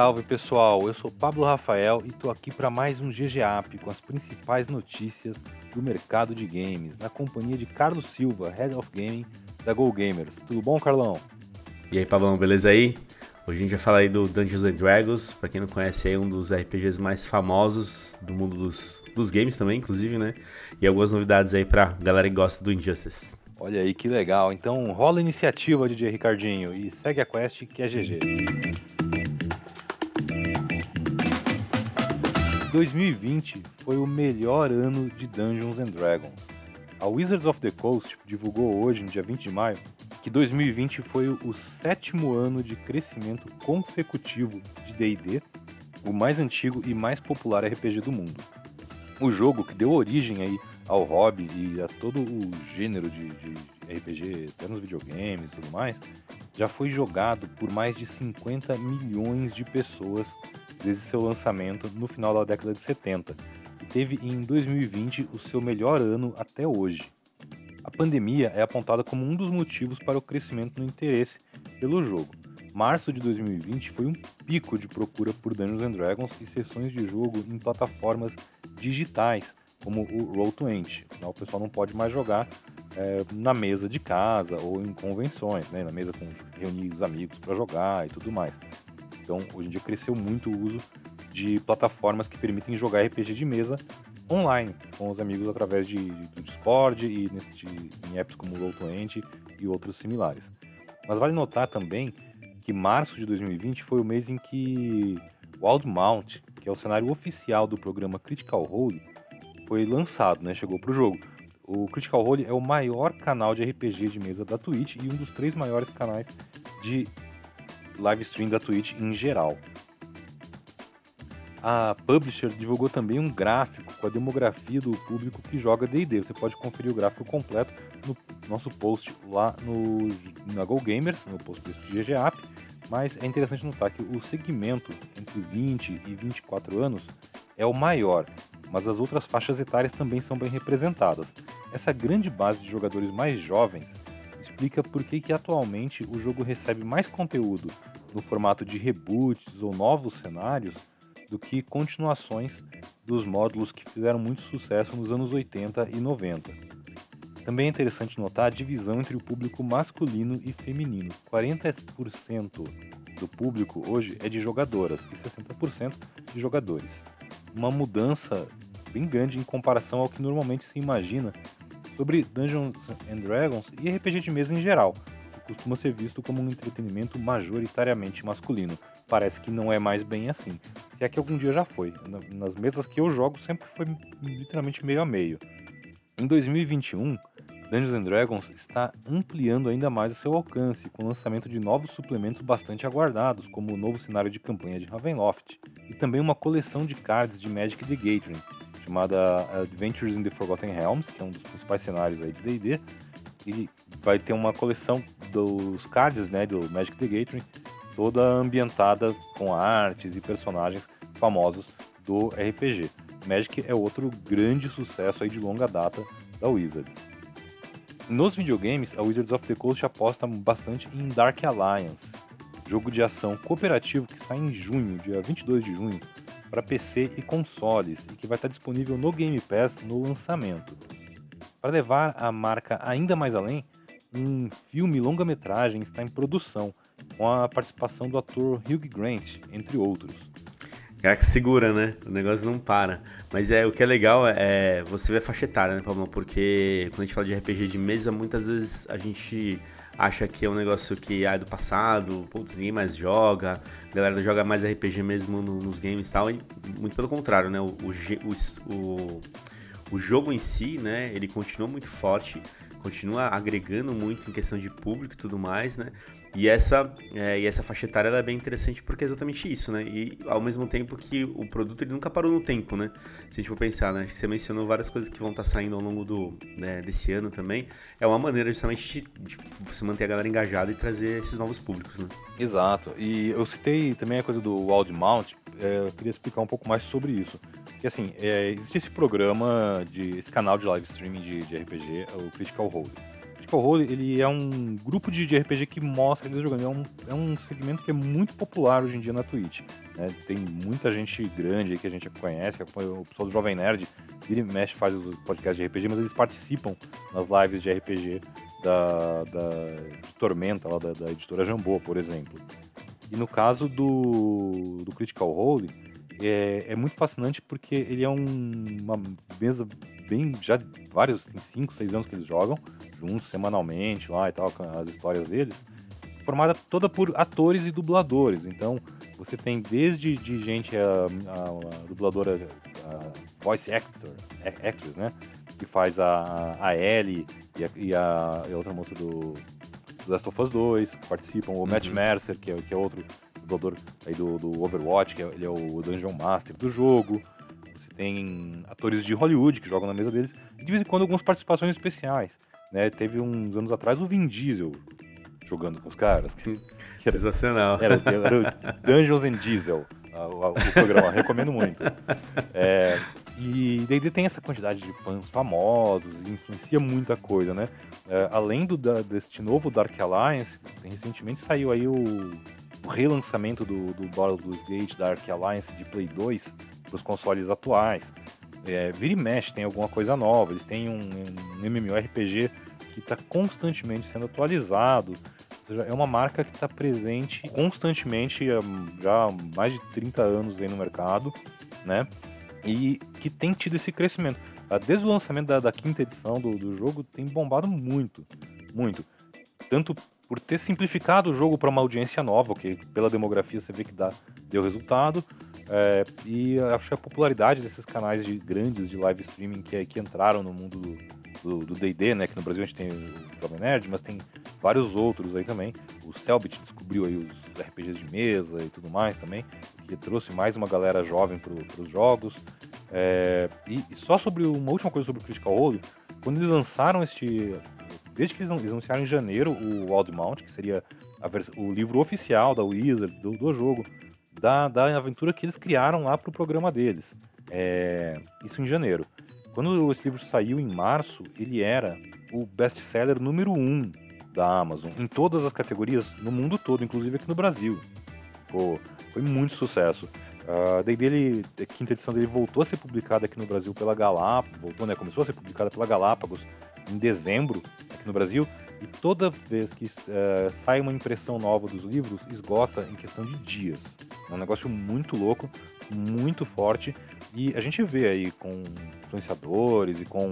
salve pessoal, eu sou Pablo Rafael e tô aqui para mais um GGAP com as principais notícias do mercado de games, na companhia de Carlos Silva, Head of Gaming da Go Gamers. Tudo bom, Carlão? E aí, Pablão, beleza aí? Hoje a gente vai falar aí do Dungeons and Dragons, para quem não conhece é um dos RPGs mais famosos do mundo dos, dos games também, inclusive, né? E algumas novidades aí pra galera que gosta do Injustice. Olha aí que legal. Então rola a iniciativa, DJ Ricardinho, e segue a quest que é GG. 2020 foi o melhor ano de Dungeons and Dragons. A Wizards of the Coast divulgou hoje, no dia 20 de maio, que 2020 foi o sétimo ano de crescimento consecutivo de D&D, o mais antigo e mais popular RPG do mundo. O jogo que deu origem aí ao hobby e a todo o gênero de, de RPG, até nos videogames e tudo mais, já foi jogado por mais de 50 milhões de pessoas desde seu lançamento no final da década de 70 e teve em 2020 o seu melhor ano até hoje. A pandemia é apontada como um dos motivos para o crescimento no interesse pelo jogo. Março de 2020 foi um pico de procura por Dungeons Dragons e sessões de jogo em plataformas digitais, como o Roll20. Afinal, o pessoal não pode mais jogar é, na mesa de casa ou em convenções, né? na mesa com reunir os amigos para jogar e tudo mais. Então, hoje em dia cresceu muito o uso de plataformas que permitem jogar RPG de mesa online com os amigos através de, do Discord e de, em apps como Roll20 e outros similares. Mas vale notar também que março de 2020 foi o mês em que Wildmount, que é o cenário oficial do programa Critical Role, foi lançado, né? Chegou para o jogo. O Critical Role é o maior canal de RPG de mesa da Twitch e um dos três maiores canais de live stream da Twitch em geral. A publisher divulgou também um gráfico com a demografia do público que joga D&D. Você pode conferir o gráfico completo no nosso post lá no na Go Gamers, no post do GGApp. Mas é interessante notar que o segmento entre 20 e 24 anos é o maior, mas as outras faixas etárias também são bem representadas. Essa grande base de jogadores mais jovens explica por que, que atualmente o jogo recebe mais conteúdo no formato de reboots ou novos cenários do que continuações dos módulos que fizeram muito sucesso nos anos 80 e 90. Também é interessante notar a divisão entre o público masculino e feminino. 40% do público hoje é de jogadoras e 60% de jogadores. Uma mudança bem grande em comparação ao que normalmente se imagina sobre Dungeons and Dragons e RPG de mesa em geral, que costuma ser visto como um entretenimento majoritariamente masculino. Parece que não é mais bem assim. Se é que algum dia já foi. Nas mesas que eu jogo sempre foi literalmente meio a meio. Em 2021, Dungeons and Dragons está ampliando ainda mais o seu alcance, com o lançamento de novos suplementos bastante aguardados, como o novo cenário de campanha de Ravenloft, e também uma coleção de cards de Magic the Gathering, chamada Adventures in the Forgotten Realms, que é um dos principais cenários aí de D&D, e vai ter uma coleção dos cards, né, do Magic the Gathering, toda ambientada com artes e personagens famosos do RPG. Magic é outro grande sucesso aí de longa data da Wizards. Nos videogames, a Wizards of the Coast aposta bastante em Dark Alliance, jogo de ação cooperativo que sai em junho, dia 22 de junho, para PC e consoles e que vai estar disponível no Game Pass no lançamento. Para levar a marca ainda mais além, um filme longa-metragem está em produção, com a participação do ator Hugh Grant, entre outros. Cara que segura, né? O negócio não para. Mas é o que é legal é você ver faixa etária, né, Palma? Porque quando a gente fala de RPG de mesa, muitas vezes a gente acha que é um negócio que ah, é do passado, putz, ninguém mais joga, a galera joga mais RPG mesmo no, nos games e tal, e muito pelo contrário, né? O, o, o, o jogo em si, né, ele continua muito forte, continua agregando muito em questão de público e tudo mais, né? E essa, é, e essa faixa etária é bem interessante porque é exatamente isso, né? E ao mesmo tempo que o produto ele nunca parou no tempo, né? Se a gente for pensar, né? Você mencionou várias coisas que vão estar saindo ao longo do, né, desse ano também. É uma maneira justamente de, de, você manter a galera engajada e trazer esses novos públicos, né? Exato. E eu citei também a coisa do Wild Mount, é, eu queria explicar um pouco mais sobre isso. Que assim, é, existe esse programa, de, esse canal de live streaming de, de RPG, o Critical Role. Critical Role, ele é um grupo de, de RPG que mostra eles jogando. É um, é um segmento que é muito popular hoje em dia na Twitch. Né? Tem muita gente grande aí que a gente conhece, o pessoal do Jovem Nerd, vira e mexe, faz os podcasts de RPG, mas eles participam nas lives de RPG da, da de Tormenta, lá da, da editora Jambô, por exemplo. E no caso do, do Critical Role, é, é muito fascinante porque ele é um, uma mesa bem. Já vários, tem 5, 6 anos que eles jogam, juntos, semanalmente lá e tal, com as histórias deles, formada toda por atores e dubladores. Então, você tem desde de gente, a, a, a dubladora, a voice actor, actress, né? Que faz a, a Ellie e a, e a, e outra moça do, do Last of Us 2, que participam, o uhum. Matt Mercer, que é, que é outro dublador aí do, do Overwatch, que é, ele é o Dungeon Master do jogo. Você tem atores de Hollywood que jogam na mesa deles, e de vez em quando algumas participações especiais. Né? Teve uns anos atrás o Vin Diesel jogando com os caras. Que, que era, Sensacional. Era, era o Dungeons and Diesel, o, o programa, recomendo muito. É, e daí tem essa quantidade de fãs famosos, influencia muita coisa, né? É, além do, da, deste novo Dark Alliance, recentemente saiu aí o, o relançamento do, do Baldur's Gate Dark Alliance de Play 2 para os consoles atuais. É, vira e mexe, tem alguma coisa nova. Eles têm um, um MMORPG que está constantemente sendo atualizado. Seja, é uma marca que está presente constantemente já há mais de 30 anos aí no mercado, né? E que tem tido esse crescimento. Ah, desde o lançamento da, da quinta edição do, do jogo, tem bombado muito, muito. Tanto por ter simplificado o jogo para uma audiência nova, que pela demografia você vê que dá, deu resultado. É, e acho que a popularidade desses canais de, grandes de live streaming que, que entraram no mundo do D&D, né? Que no Brasil a gente tem o Jovem Nerd, mas tem vários outros aí também. O Selbit descobriu aí os RPGs de mesa e tudo mais também, que trouxe mais uma galera jovem para os jogos. É, e, e, só sobre uma última coisa sobre o Critical Role, quando eles lançaram este desde que eles anunciaram em janeiro o Wild Mount, que seria o livro oficial da Wizard, do, do jogo, da, da aventura que eles criaram lá para o programa deles. É, isso em janeiro. Quando esse livro saiu em março, ele era o best-seller número um da Amazon, em todas as categorias, no mundo todo, inclusive aqui no Brasil. Pô, foi muito sucesso. Uh, daí dele, a quinta edição dele voltou a ser publicada aqui no Brasil pela Galápagos, voltou, né? Começou a ser publicada pela Galápagos em dezembro aqui no Brasil. E toda vez que uh, sai uma impressão nova dos livros, esgota em questão de dias. É um negócio muito louco, muito forte. E a gente vê aí com influenciadores e com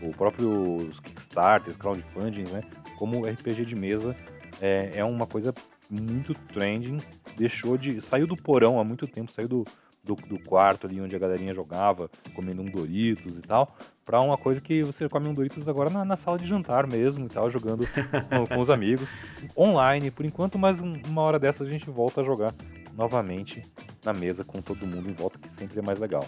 o próprio Kickstarters, crowdfunding, né? Como RPG de mesa é, é uma coisa muito trending. Deixou de. saiu do porão há muito tempo, saiu do, do, do, quarto ali onde a galerinha jogava, comendo um Doritos e tal, pra uma coisa que você come um Doritos agora na, na sala de jantar mesmo e tal, jogando com, com, os amigos. Online, por enquanto, mas uma hora dessa a gente volta a jogar novamente na mesa com todo mundo em volta, que sempre é mais legal.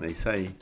É isso aí.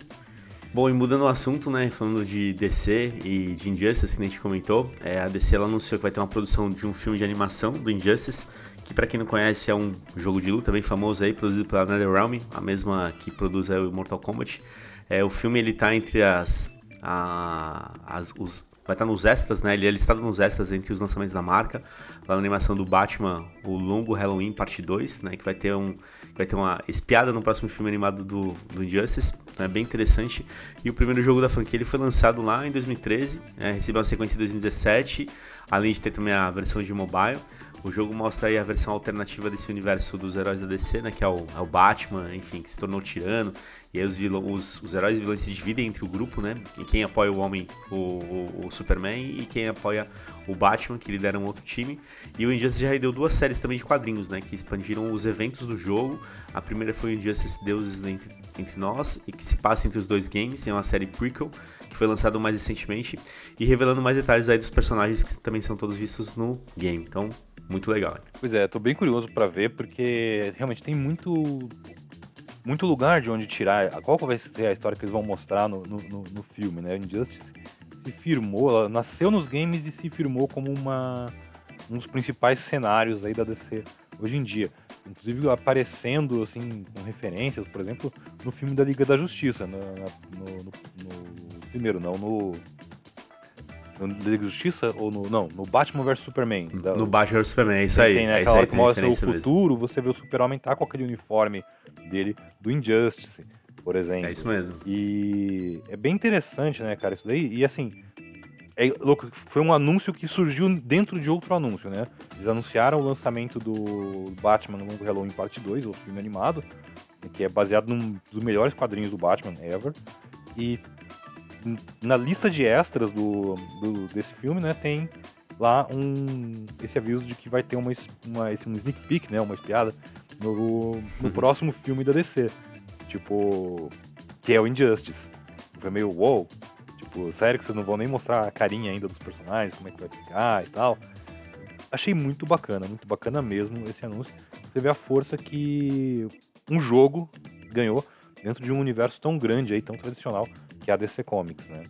Bom, e mudando o assunto, né, falando de DC e de Injustice, que a gente comentou, é, a DC ela anunciou que vai ter uma produção de um filme de animação do Injustice, que para quem não conhece é um jogo de luta bem famoso aí, produzido pela NetherRealm, a mesma que produz o Mortal Kombat. É, o filme ele tá entre as, a, as os, vai estar tá nos extras, né? Ele é listado nos extras entre os lançamentos da marca. Lá na animação do Batman, o Longo Halloween Parte 2, né? Que vai ter, um, vai ter uma espiada no próximo filme animado do, do Injustice. É bem interessante. E o primeiro jogo da franquia ele foi lançado lá em 2013, né? recebeu uma sequência em 2017, além de ter também a versão de mobile. O jogo mostra aí a versão alternativa desse universo dos heróis da DC, né? Que é o, é o Batman, enfim, que se tornou tirano. E aí os, vilão, os, os heróis e vilões se dividem entre o grupo, né? Quem apoia o Homem, o, o, o, Superman, e quem apoia o Batman, que lidera um outro time. E o Injustice já deu duas séries também de quadrinhos, né? Que expandiram os eventos do jogo. A primeira foi o Injustice Deuses Entre, entre Nós, e que se passa entre os dois games. É uma série prequel, que foi lançado mais recentemente. E revelando mais detalhes aí dos personagens que também são todos vistos no game. Então, muito legal. Pois é, tô bem curioso para ver, porque realmente tem muito muito lugar de onde tirar. Qual vai ser a história que eles vão mostrar no, no, no, no filme, né? Injustice se firmou, ela nasceu nos games e se firmou como uma, um dos principais cenários aí da DC hoje em dia. Inclusive aparecendo assim com referências, por exemplo, no filme da Liga da Justiça, no, no, no primeiro, não, no no Liga da Justiça ou no. Não, no Batman vs Superman. Da, no Batman vs Superman, é isso aí. Tem, né, é aquela hora que mostra o futuro, mesmo. você vê o Super-Homem tá com aquele uniforme dele do Injustice, por exemplo. É isso mesmo. E é bem interessante, né, cara, isso daí. E assim, é louco, foi um anúncio que surgiu dentro de outro anúncio, né? Eles anunciaram o lançamento do Batman no Longo Halloween Parte 2, o filme animado, que é baseado num dos melhores quadrinhos do Batman ever. E na lista de extras do, do, desse filme, né, tem lá um esse aviso de que vai ter uma, uma esse, um sneak peek, né, uma espiada no, no uhum. próximo filme da DC. Tipo, que é o Injustice. Foi meio wow. Tipo, sério que vocês não vão nem mostrar a carinha ainda dos personagens, como é que vai ficar e tal. Achei muito bacana, muito bacana mesmo esse anúncio. Você vê a força que um jogo ganhou dentro de um universo tão grande aí, tão tradicional, que é a DC Comics, né?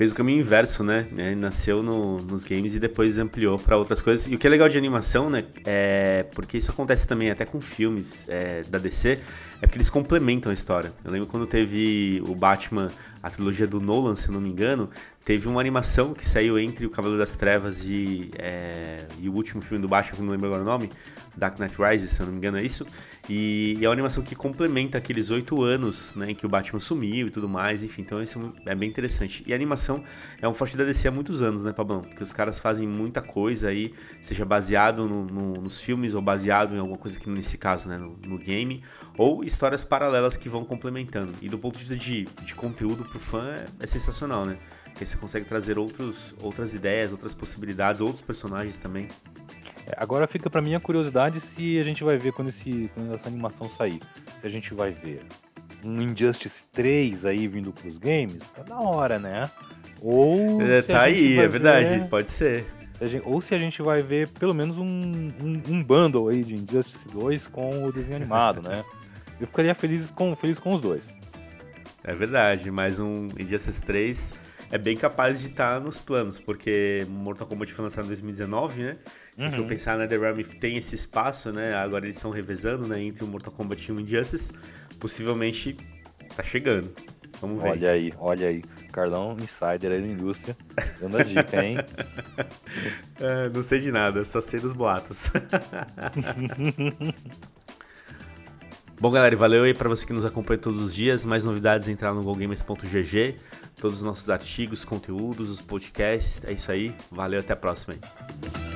Fez o caminho inverso, né? nasceu no, nos games e depois ampliou para outras coisas. E o que é legal de animação, né? É porque isso acontece também até com filmes é, da DC, é porque eles complementam a história. Eu lembro quando teve o Batman, a trilogia do Nolan, se não me engano, teve uma animação que saiu entre o Cavaleiro das Trevas e, é, e o último filme do Batman, que não lembro agora o nome, Dark Knight Rises, se eu não me engano é isso. E, e é uma animação que complementa aqueles oito anos né, em que o Batman sumiu e tudo mais, enfim, então isso é bem interessante. E a animação é um forte da DC há muitos anos, né, Pablão? Porque os caras fazem muita coisa aí, seja baseado no, no, nos filmes ou baseado em alguma coisa que nesse caso, né, no, no, game, ou histórias paralelas que vão complementando. E do ponto de vista de, de conteúdo pro fã é, é sensacional, né? Porque você consegue trazer outros, outras ideias, outras possibilidades, outros personagens também. É, agora fica para mim a curiosidade se a gente vai ver quando, esse, quando essa animação sair. Se a gente vai ver um Injustice 3 aí vindo pros games, tá da hora, né? Ou. É, tá aí, é verdade, ver... pode ser. Ou se a gente vai ver pelo menos um, um, um, bundle aí de Injustice 2 com o desenho animado, né? Eu ficaria feliz com, feliz com os dois. É verdade, mas um Injustice 3 é bem capaz de estar tá nos planos, porque Mortal Kombat foi lançado em 2019, né? Se uhum. for pensar, né, The Realm tem esse espaço, né? Agora eles estão revezando, né, entre o Mortal Kombat e o Injustice. Possivelmente tá chegando. Vamos ver. Olha aí, olha aí. Carlão, insider aí da indústria, dando a dica, hein? é, não sei de nada, só sei dos boatos. Bom, galera, valeu aí para você que nos acompanha todos os dias. Mais novidades, entrar no golgamers.gg. Todos os nossos artigos, conteúdos, os podcasts. É isso aí. Valeu, até a próxima aí.